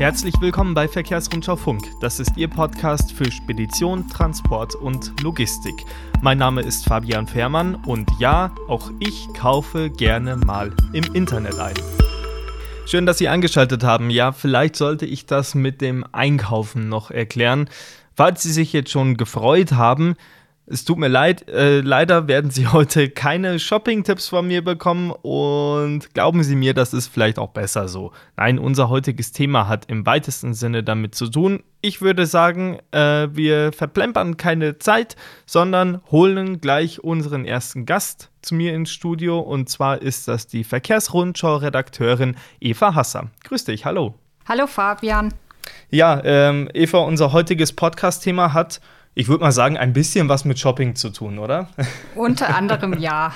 Herzlich willkommen bei Verkehrsrundschau Funk. Das ist Ihr Podcast für Spedition, Transport und Logistik. Mein Name ist Fabian Fährmann und ja, auch ich kaufe gerne mal im Internet ein. Schön, dass Sie eingeschaltet haben. Ja, vielleicht sollte ich das mit dem Einkaufen noch erklären. Falls Sie sich jetzt schon gefreut haben, es tut mir leid, äh, leider werden Sie heute keine Shopping-Tipps von mir bekommen und glauben Sie mir, das ist vielleicht auch besser so. Nein, unser heutiges Thema hat im weitesten Sinne damit zu tun. Ich würde sagen, äh, wir verplempern keine Zeit, sondern holen gleich unseren ersten Gast zu mir ins Studio und zwar ist das die Verkehrsrundschau-Redakteurin Eva Hasser. Grüß dich, hallo. Hallo Fabian. Ja, ähm, Eva, unser heutiges Podcast-Thema hat ich würde mal sagen, ein bisschen was mit Shopping zu tun, oder? Unter anderem ja.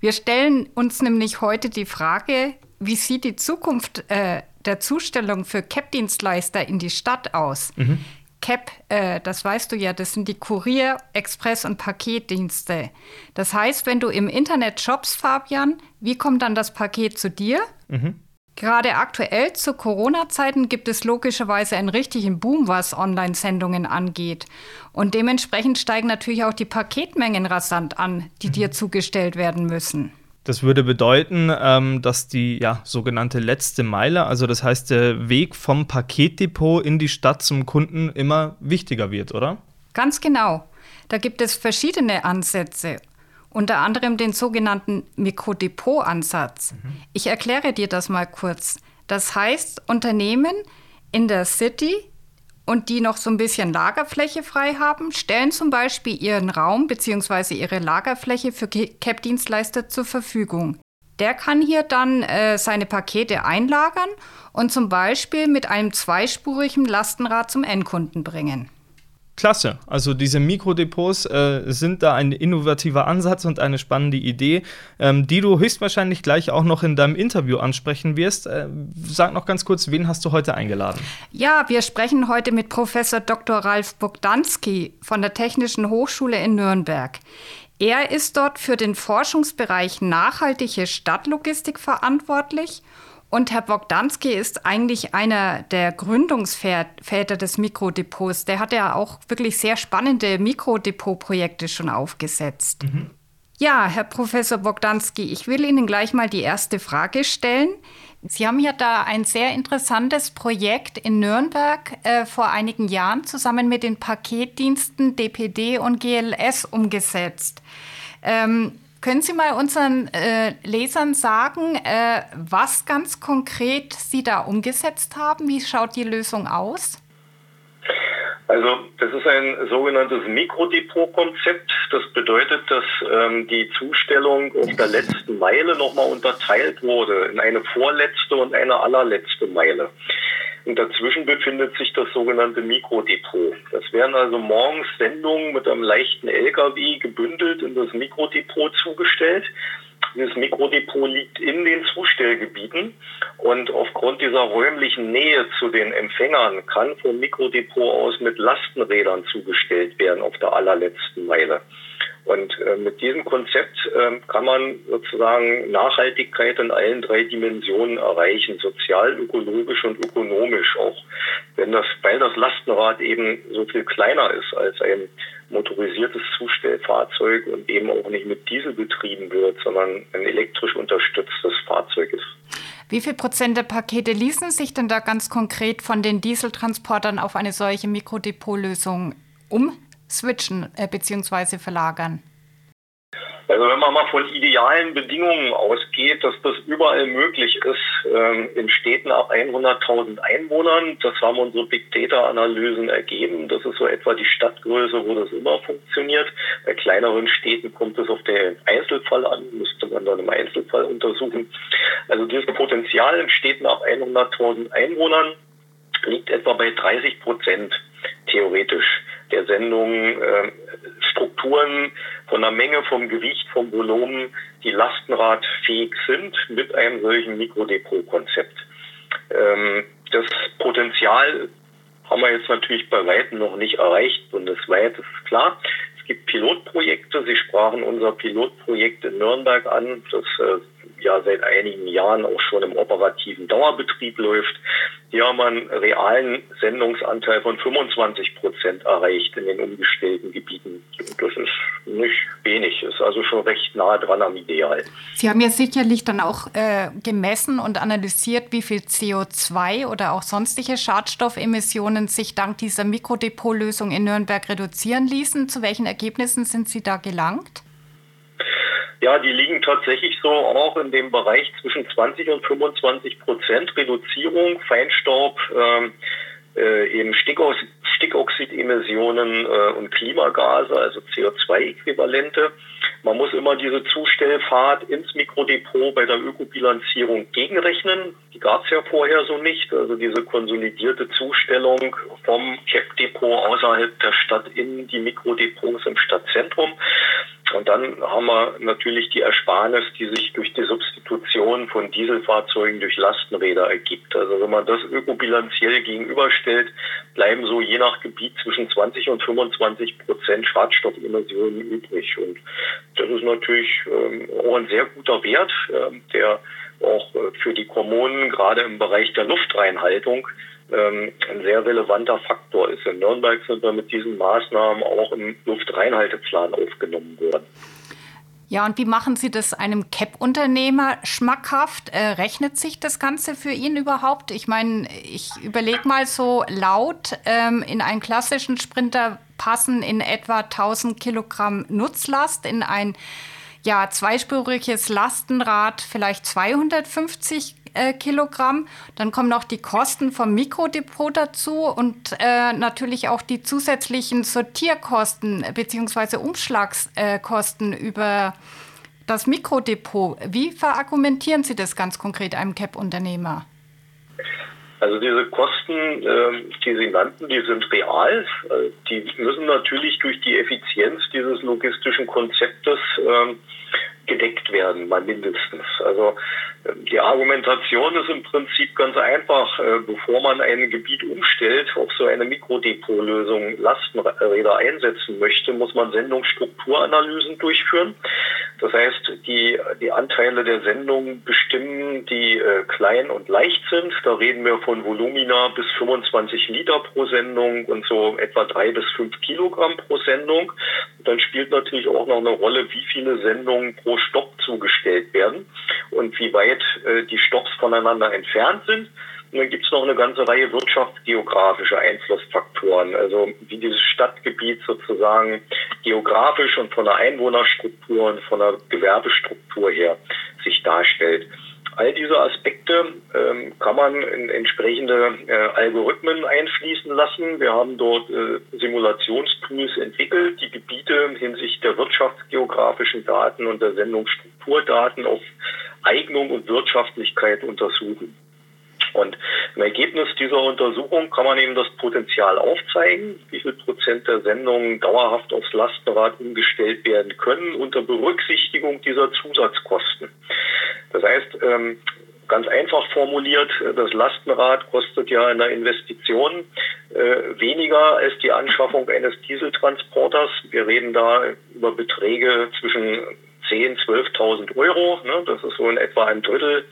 Wir stellen uns nämlich heute die Frage, wie sieht die Zukunft äh, der Zustellung für CAP-Dienstleister in die Stadt aus? Mhm. CAP, äh, das weißt du ja, das sind die Kurier-, Express- und Paketdienste. Das heißt, wenn du im Internet shoppst, Fabian, wie kommt dann das Paket zu dir? Mhm. Gerade aktuell zu Corona-Zeiten gibt es logischerweise einen richtigen Boom, was Online-Sendungen angeht. Und dementsprechend steigen natürlich auch die Paketmengen rasant an, die mhm. dir zugestellt werden müssen. Das würde bedeuten, ähm, dass die ja, sogenannte letzte Meile, also das heißt der Weg vom Paketdepot in die Stadt zum Kunden immer wichtiger wird, oder? Ganz genau. Da gibt es verschiedene Ansätze unter anderem den sogenannten Mikrodepot-Ansatz. Mhm. Ich erkläre dir das mal kurz. Das heißt, Unternehmen in der City und die noch so ein bisschen Lagerfläche frei haben, stellen zum Beispiel ihren Raum bzw. ihre Lagerfläche für CAP-Dienstleister zur Verfügung. Der kann hier dann äh, seine Pakete einlagern und zum Beispiel mit einem zweispurigen Lastenrad zum Endkunden bringen klasse. Also diese Mikrodepots äh, sind da ein innovativer Ansatz und eine spannende Idee, ähm, die du höchstwahrscheinlich gleich auch noch in deinem Interview ansprechen wirst. Äh, sag noch ganz kurz, wen hast du heute eingeladen? Ja, wir sprechen heute mit Professor Dr. Ralf Bogdanski von der Technischen Hochschule in Nürnberg. Er ist dort für den Forschungsbereich nachhaltige Stadtlogistik verantwortlich und Herr Bogdanski ist eigentlich einer der Gründungsväter des Mikrodepots. Der hat ja auch wirklich sehr spannende Mikrodepot-Projekte schon aufgesetzt. Mhm. Ja, Herr Professor Bogdanski, ich will Ihnen gleich mal die erste Frage stellen. Sie haben ja da ein sehr interessantes Projekt in Nürnberg äh, vor einigen Jahren zusammen mit den Paketdiensten DPD und GLS umgesetzt. Ähm, können Sie mal unseren äh, Lesern sagen, äh, was ganz konkret Sie da umgesetzt haben? Wie schaut die Lösung aus? Also das ist ein sogenanntes Mikrodepot-Konzept. Das bedeutet, dass ähm, die Zustellung auf der letzten Meile nochmal unterteilt wurde in eine vorletzte und eine allerletzte Meile. Und dazwischen befindet sich das sogenannte Mikrodepot. Das werden also morgens Sendungen mit einem leichten LKW gebündelt in das Mikrodepot zugestellt. Dieses Mikrodepot liegt in den Zustellgebieten und aufgrund dieser räumlichen Nähe zu den Empfängern kann vom Mikrodepot aus mit Lastenrädern zugestellt werden auf der allerletzten Meile. Und äh, mit diesem Konzept äh, kann man sozusagen Nachhaltigkeit in allen drei Dimensionen erreichen, sozial, ökologisch und ökonomisch auch. Wenn das, weil das Lastenrad eben so viel kleiner ist als ein motorisiertes Zustellfahrzeug und eben auch nicht mit Diesel betrieben wird, sondern ein elektrisch unterstütztes Fahrzeug ist. Wie viel Prozent der Pakete ließen sich denn da ganz konkret von den Dieseltransportern auf eine solche Mikrodepotlösung um? Switchen äh, bzw. verlagern? Also wenn man mal von idealen Bedingungen ausgeht, dass das überall möglich ist, ähm, in Städten ab 100.000 Einwohnern, das haben unsere Big Data-Analysen ergeben. Das ist so etwa die Stadtgröße, wo das immer funktioniert. Bei kleineren Städten kommt es auf den Einzelfall an, müsste man dann im Einzelfall untersuchen. Also dieses Potenzial in Städten ab 100.000 Einwohnern liegt etwa bei 30 Prozent theoretisch der Sendung äh, Strukturen von der Menge, vom Gewicht, vom Volumen, die lastenradfähig sind mit einem solchen Mikrodepot-Konzept. Ähm, das Potenzial haben wir jetzt natürlich bei weitem noch nicht erreicht bundesweit, ist klar. Es gibt Pilotprojekte. Sie sprachen unser Pilotprojekt in Nürnberg an, das äh, ja seit einigen Jahren auch schon im operativen Dauerbetrieb läuft. Hier haben wir einen realen Sendungsanteil von 25 Prozent erreicht in den umgestellten Gebieten. Das ist nicht wenig, ist also schon recht nah dran am Ideal. Sie haben ja sicherlich dann auch äh, gemessen und analysiert, wie viel CO2 oder auch sonstige Schadstoffemissionen sich dank dieser Mikrodepotlösung in Nürnberg reduzieren ließen. Zu welchen Ergebnissen sind Sie da gelangt? Ja, die liegen tatsächlich so auch in dem Bereich zwischen 20 und 25 Prozent Reduzierung, Feinstaub, ähm, äh, eben Stickoxid, Stickoxidemissionen äh, und Klimagase, also CO2-Äquivalente. Man muss immer diese Zustellfahrt ins Mikrodepot bei der Ökobilanzierung gegenrechnen. Die gab es ja vorher so nicht. Also diese konsolidierte Zustellung vom CAP-Depot außerhalb der Stadt in die Mikrodepots im Stadtzentrum. Und dann haben wir natürlich die Ersparnis, die sich durch die Substitution von Dieselfahrzeugen durch Lastenräder ergibt. Also wenn man das ökobilanziell gegenüberstellt, bleiben so je nach Gebiet zwischen 20 und 25 Prozent Schadstoffemissionen übrig. Und das ist natürlich ähm, auch ein sehr guter Wert, äh, der auch äh, für die Kommunen gerade im Bereich der Luftreinhaltung ähm, ein sehr relevanter Faktor ist. In Nürnberg sind wir mit diesen Maßnahmen auch im Luftreinhalteplan aufgenommen worden. Ja, und wie machen Sie das einem CAP-Unternehmer schmackhaft? Äh, rechnet sich das Ganze für ihn überhaupt? Ich meine, ich überlege mal so laut, ähm, in einen klassischen Sprinter passen in etwa 1000 Kilogramm Nutzlast, in ein ja, zweispuriges Lastenrad vielleicht 250 äh, Kilogramm. Dann kommen noch die Kosten vom Mikrodepot dazu und äh, natürlich auch die zusätzlichen Sortierkosten bzw. Umschlagskosten über das Mikrodepot. Wie verargumentieren Sie das ganz konkret einem CAP-Unternehmer? Also diese Kosten, äh, die Sie nannten, die sind real. Äh, die müssen natürlich durch die Effizienz dieses logistischen Konzeptes äh, gedeckt werden, mal mindestens. Also die Argumentation ist im Prinzip ganz einfach. Äh, bevor man ein Gebiet umstellt, auf so eine Mikrodepotlösung Lastenräder einsetzen möchte, muss man Sendungsstrukturanalysen durchführen. Das heißt, die, die Anteile der Sendung bestimmen, die äh, klein und leicht sind. Da reden wir von Volumina bis 25 Liter pro Sendung und so etwa drei bis fünf Kilogramm pro Sendung. Und dann spielt natürlich auch noch eine Rolle, wie viele Sendungen pro Stopp zugestellt werden und wie weit äh, die Stopps voneinander entfernt sind. Und dann gibt es noch eine ganze Reihe wirtschaftsgeografischer Einflussfaktoren, also wie dieses Stadtgebiet sozusagen geografisch und von der Einwohnerstruktur und von der Gewerbestruktur her sich darstellt. All diese Aspekte ähm, kann man in entsprechende äh, Algorithmen einfließen lassen. Wir haben dort äh, Simulationstools entwickelt, die Gebiete hinsichtlich der wirtschaftsgeografischen Daten und der Sendungsstrukturdaten auf Eignung und Wirtschaftlichkeit untersuchen. Und im Ergebnis dieser Untersuchung kann man eben das Potenzial aufzeigen, wie viel Prozent der Sendungen dauerhaft aufs Lastenrad umgestellt werden können unter Berücksichtigung dieser Zusatzkosten. Das heißt, ähm, ganz einfach formuliert, das Lastenrad kostet ja in der Investition äh, weniger als die Anschaffung eines Dieseltransporters. Wir reden da über Beträge zwischen 10.000, 12.000 Euro. Ne? Das ist so in etwa ein Drittel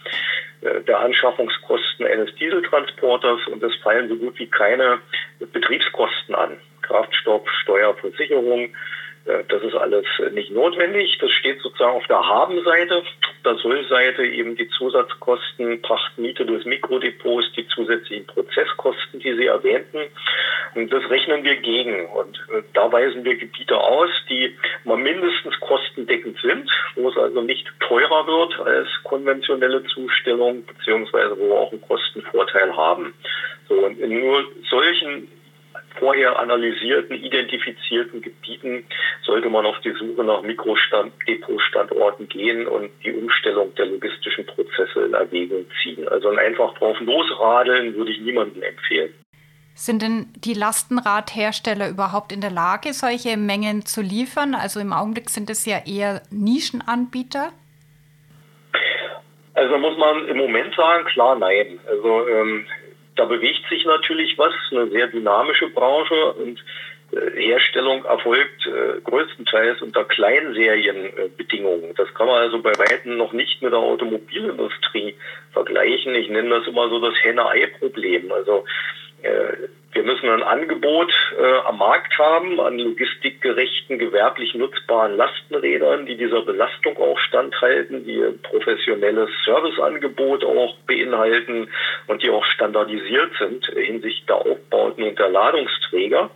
äh, der Anschaffungskosten eines Dieseltransporters und es fallen so gut wie keine Betriebskosten an. Kraftstoff, Steuer, Versicherung, äh, das ist alles nicht notwendig. Das steht sozusagen auf der Habenseite. Der Sollseite eben die Zusatzkosten, Pachtmiete des Mikrodepots, die zusätzlichen Prozesskosten, die Sie erwähnten. Und das rechnen wir gegen. Und äh, da weisen wir Gebiete aus, die mal mindestens kostendeckend sind, wo es also nicht teurer wird als konventionelle Zustellung, beziehungsweise wo wir auch einen Kostenvorteil haben. So, und in nur solchen vorher analysierten, identifizierten Gebieten sollte man auf die Suche nach Mikrodepotstandorten gehen und die Umstellung der logistischen Prozesse in Erwägung ziehen. Also einfach drauf losradeln würde ich niemandem empfehlen. Sind denn die Lastenradhersteller überhaupt in der Lage, solche Mengen zu liefern? Also im Augenblick sind es ja eher Nischenanbieter. Also muss man im Moment sagen, klar nein. Also ähm, da bewegt sich natürlich was, eine sehr dynamische Branche und äh, Herstellung erfolgt äh, größtenteils unter Kleinserienbedingungen. Das kann man also bei weitem noch nicht mit der Automobilindustrie vergleichen. Ich nenne das immer so das Henne-Ei-Problem. Also wir müssen ein Angebot äh, am Markt haben an logistikgerechten, gewerblich nutzbaren Lastenrädern, die dieser Belastung auch standhalten, die ein professionelles Serviceangebot auch beinhalten und die auch standardisiert sind hinsichtlich der Aufbauten und der Ladungsträger.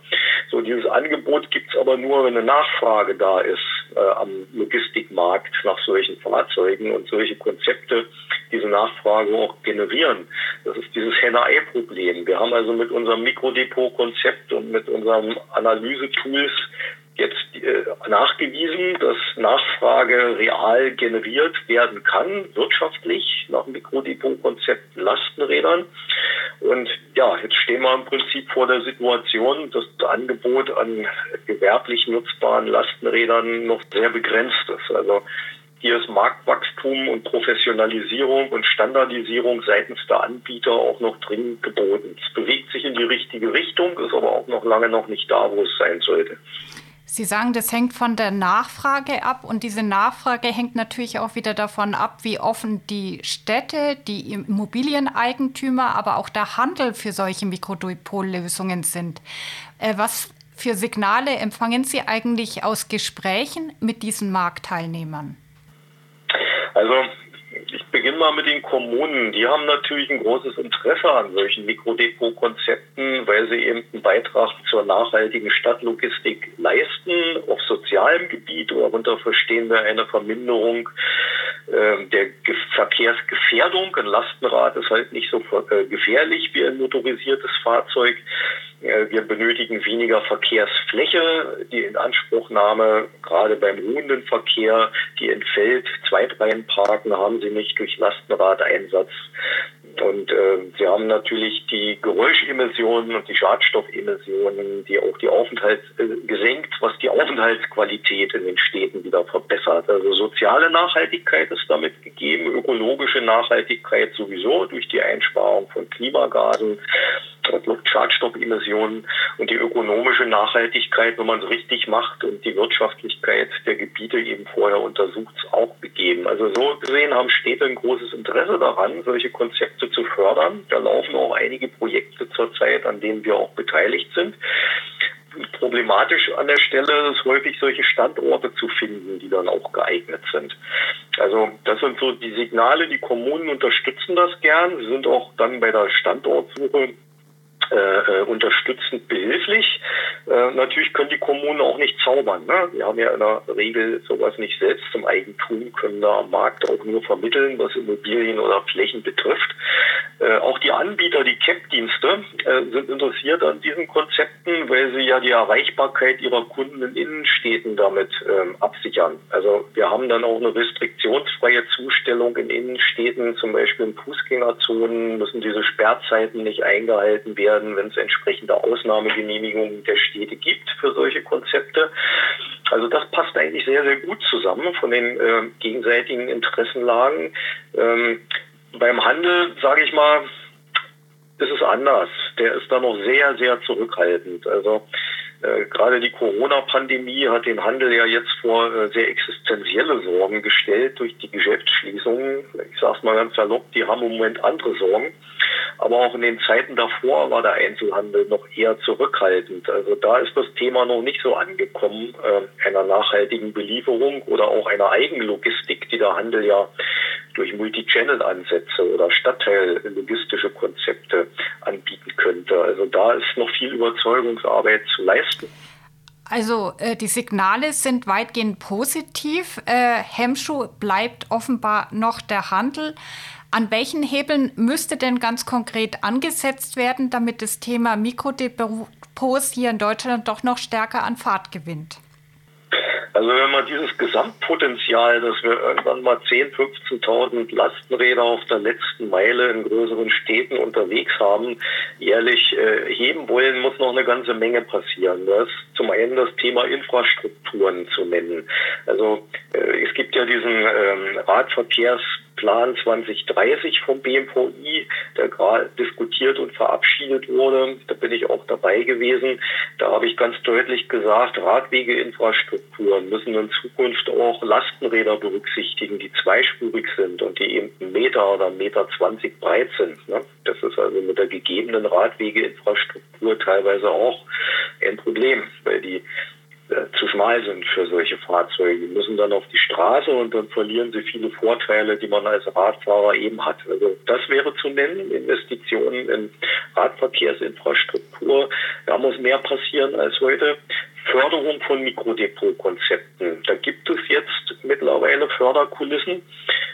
So, dieses Angebot gibt es aber nur, wenn eine Nachfrage da ist äh, am Logistikmarkt nach solchen Fahrzeugen und solche Konzepte diese Nachfrage auch generieren. Das ist dieses Henne-Ei-Problem. Wir haben also mit unserem Mikrodepot-Konzept und mit unseren Analysetools jetzt nachgewiesen, dass Nachfrage real generiert werden kann, wirtschaftlich nach Mikrodepot-Konzept Lastenrädern. Und ja, jetzt stehen wir im Prinzip vor der Situation, dass das Angebot an gewerblich nutzbaren Lastenrädern noch sehr begrenzt ist. Also hier ist Marktwachstum und Professionalisierung und Standardisierung seitens der Anbieter auch noch dringend geboten. Es bewegt sich in die richtige Richtung, ist aber auch noch lange noch nicht da, wo es sein sollte. Sie sagen, das hängt von der Nachfrage ab und diese Nachfrage hängt natürlich auch wieder davon ab, wie offen die Städte, die Immobilieneigentümer, aber auch der Handel für solche Mikrodopollösungen sind. Äh, was für Signale empfangen Sie eigentlich aus Gesprächen mit diesen Marktteilnehmern? Also beginne mal mit den Kommunen. Die haben natürlich ein großes Interesse an solchen Mikrodepot-Konzepten, weil sie eben einen Beitrag zur nachhaltigen Stadtlogistik leisten, auf sozialem Gebiet, darunter verstehen wir eine Verminderung äh, der Ge Verkehrsgefährdung. Ein Lastenrad ist halt nicht so äh, gefährlich wie ein motorisiertes Fahrzeug. Wir benötigen weniger Verkehrsfläche. Die Inanspruchnahme, gerade beim ruhenden Verkehr, die entfällt. Zweitreihenparken haben sie nicht durch Lastenradeinsatz. Und äh, sie haben natürlich die Geräuschemissionen und die Schadstoffemissionen, die auch die Aufenthalts äh, gesenkt, was die Aufenthaltsqualität in den Städten wieder verbessert. Also soziale Nachhaltigkeit ist damit gegeben, ökologische Nachhaltigkeit sowieso durch die Einsparung von Klimagasen und Luftschadstoffemissionen und die ökonomische Nachhaltigkeit, wenn man es richtig macht und die Wirtschaftlichkeit der Gebiete eben vorher untersucht, auch gegeben. Also so gesehen haben Städte ein großes Interesse daran, solche Konzepte zu fördern. Da laufen auch einige Projekte zurzeit, an denen wir auch beteiligt sind. Problematisch an der Stelle ist häufig solche Standorte zu finden, die dann auch geeignet sind. Also das sind so die Signale, die Kommunen unterstützen das gern. Sie sind auch dann bei der Standortsuche äh, äh, unterstützend behilflich. Äh, natürlich können die Kommunen auch nicht zaubern. Ne? Wir haben ja in der Regel sowas nicht selbst zum Eigentum, können da am Markt auch nur vermitteln, was Immobilien oder Flächen betrifft. Äh, auch die Anbieter, die CAP-Dienste, äh, sind interessiert an diesen Konzepten, weil sie ja die Erreichbarkeit ihrer Kunden in Innenstädten damit ähm, absichern. Also wir haben dann auch eine restriktionsfreie Zustellung in Innenstädten, zum Beispiel in Fußgängerzonen müssen diese Sperrzeiten nicht eingehalten werden werden, wenn es entsprechende Ausnahmegenehmigungen der Städte gibt für solche Konzepte. Also das passt eigentlich sehr, sehr gut zusammen von den äh, gegenseitigen Interessenlagen. Ähm, beim Handel, sage ich mal, ist es anders. Der ist da noch sehr, sehr zurückhaltend. Also äh, gerade die Corona-Pandemie hat den Handel ja jetzt vor äh, sehr existenzielle Sorgen gestellt durch die Geschäftsschließungen. Ich sage es mal ganz salopp, die haben im Moment andere Sorgen. Aber auch in den Zeiten davor war der Einzelhandel noch eher zurückhaltend. Also da ist das Thema noch nicht so angekommen, äh, einer nachhaltigen Belieferung oder auch einer Eigenlogistik, die der Handel ja durch Multi-Channel-Ansätze oder Stadtteillogistische Konzepte anbieten könnte. Also da ist noch viel Überzeugungsarbeit zu leisten. Also äh, die Signale sind weitgehend positiv. Äh, Hemmschuh bleibt offenbar noch der Handel. An welchen Hebeln müsste denn ganz konkret angesetzt werden, damit das Thema Mikrodepots hier in Deutschland doch noch stärker an Fahrt gewinnt? Also wenn man dieses Gesamtpotenzial, dass wir irgendwann mal 10.000, 15.000 Lastenräder auf der letzten Meile in größeren Städten unterwegs haben, jährlich äh, heben wollen, muss noch eine ganze Menge passieren. Das ist zum einen das Thema Infrastrukturen zu nennen. Also äh, es gibt ja diesen ähm, Radverkehrs Plan 2030 vom BMVI, der gerade diskutiert und verabschiedet wurde. Da bin ich auch dabei gewesen. Da habe ich ganz deutlich gesagt, Radwegeinfrastrukturen müssen in Zukunft auch Lastenräder berücksichtigen, die zweispurig sind und die eben einen Meter oder einen Meter zwanzig breit sind. Ne? Das ist also mit der gegebenen Radwegeinfrastruktur teilweise auch ein Problem, weil die zu schmal sind für solche Fahrzeuge. Die müssen dann auf die Straße und dann verlieren sie viele Vorteile, die man als Radfahrer eben hat. Also das wäre zu nennen, Investitionen in Radverkehrsinfrastruktur. Da muss mehr passieren als heute. Förderung von Mikrodepotkonzepten. Da gibt es jetzt mittlerweile Förderkulissen.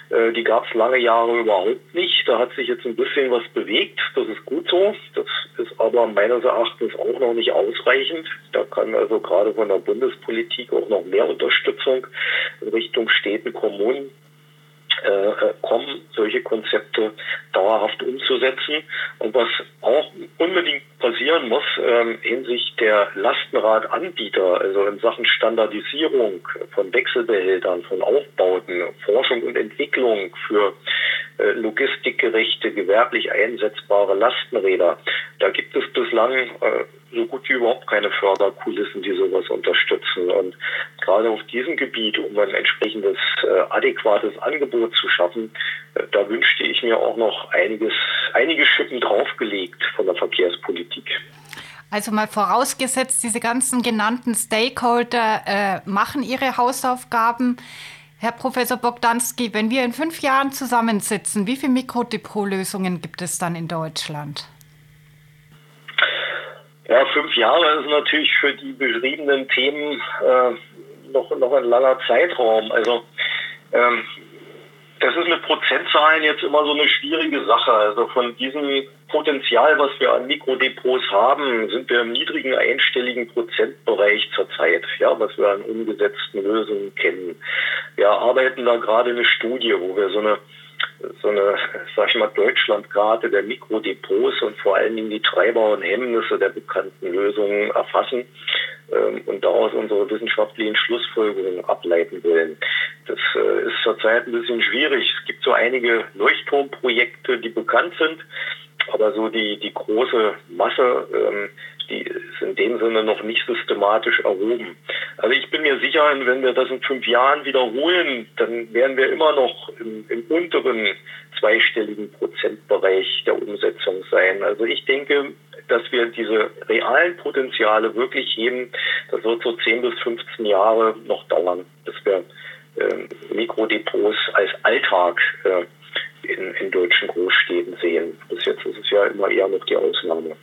Äh, die gab es lange Jahre überhaupt nicht. Da hat sich jetzt ein bisschen was bewegt. Das ist gut so. Aber meines Erachtens auch noch nicht ausreichend. Da kann also gerade von der Bundespolitik auch noch mehr Unterstützung in Richtung Städten, Kommunen äh, äh, kommen, solche Konzepte dauerhaft umzusetzen. Und was auch unbedingt passieren muss ähm, hinsichtlich der Lastenradanbieter, also in Sachen Standardisierung von Wechselbehältern, von Aufbauten, Forschung und Entwicklung für logistikgerechte, gewerblich einsetzbare Lastenräder. Da gibt es bislang äh, so gut wie überhaupt keine Förderkulissen, die sowas unterstützen. Und gerade auf diesem Gebiet, um ein entsprechendes äh, adäquates Angebot zu schaffen, äh, da wünschte ich mir auch noch einiges, einige Schippen draufgelegt von der Verkehrspolitik. Also mal vorausgesetzt, diese ganzen genannten Stakeholder äh, machen ihre Hausaufgaben. Herr Professor Bogdanski, wenn wir in fünf Jahren zusammensitzen, wie viele Mikrodepot-Lösungen gibt es dann in Deutschland? Ja, fünf Jahre ist natürlich für die beschriebenen Themen äh, noch, noch ein langer Zeitraum. Also ähm, das ist mit Prozentzahlen jetzt immer so eine schwierige Sache. Also von diesem Potenzial, was wir an Mikrodepots haben, sind wir im niedrigen einstelligen Prozentbereich zurzeit, ja, was wir an umgesetzten Lösungen kennen. Wir arbeiten da gerade eine Studie, wo wir so eine so eine, sag ich mal, Deutschlandkarte der Mikrodepots und vor allen Dingen die Treiber und Hemmnisse der bekannten Lösungen erfassen ähm, und daraus unsere wissenschaftlichen Schlussfolgerungen ableiten wollen. Das äh, ist zurzeit ein bisschen schwierig. Es gibt so einige Leuchtturmprojekte, die bekannt sind, aber so die, die große Masse, ähm, die ist in dem Sinne noch nicht systematisch erhoben. Also ich bin mir sicher, wenn wir das in fünf Jahren wiederholen, dann werden wir immer noch im, im unteren zweistelligen Prozentbereich der Umsetzung sein. Also ich denke, dass wir diese realen Potenziale wirklich heben, das wird so 10 bis 15 Jahre noch dauern, dass wir äh, Mikrodepots als Alltag äh, in, in deutschen Großstädten sehen. Bis jetzt ist es ja immer eher noch die Ausnahme.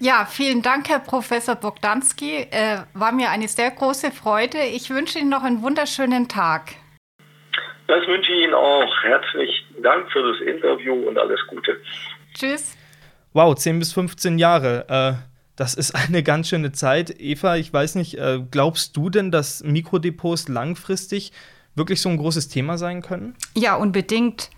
Ja, vielen Dank, Herr Professor Bogdanski. Äh, war mir eine sehr große Freude. Ich wünsche Ihnen noch einen wunderschönen Tag. Das wünsche ich Ihnen auch. Herzlichen Dank für das Interview und alles Gute. Tschüss. Wow, 10 bis 15 Jahre. Äh, das ist eine ganz schöne Zeit. Eva, ich weiß nicht, äh, glaubst du denn, dass Mikrodepots langfristig wirklich so ein großes Thema sein können? Ja, unbedingt.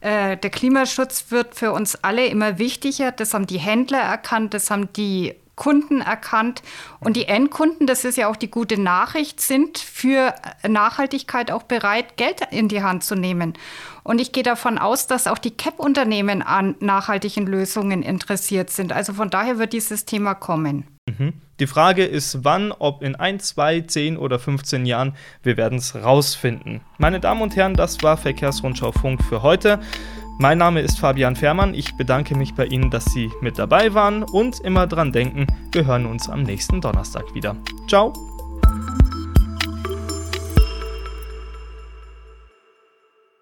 Äh, der Klimaschutz wird für uns alle immer wichtiger. Das haben die Händler erkannt, das haben die Kunden erkannt. Und die Endkunden, das ist ja auch die gute Nachricht, sind für Nachhaltigkeit auch bereit, Geld in die Hand zu nehmen. Und ich gehe davon aus, dass auch die CAP-Unternehmen an nachhaltigen Lösungen interessiert sind. Also von daher wird dieses Thema kommen. Mhm. Die Frage ist, wann, ob in 1, 2, 10 oder 15 Jahren. Wir werden es rausfinden. Meine Damen und Herren, das war Verkehrsrundschau Funk für heute. Mein Name ist Fabian Fährmann. Ich bedanke mich bei Ihnen, dass Sie mit dabei waren und immer dran denken, wir hören uns am nächsten Donnerstag wieder. Ciao!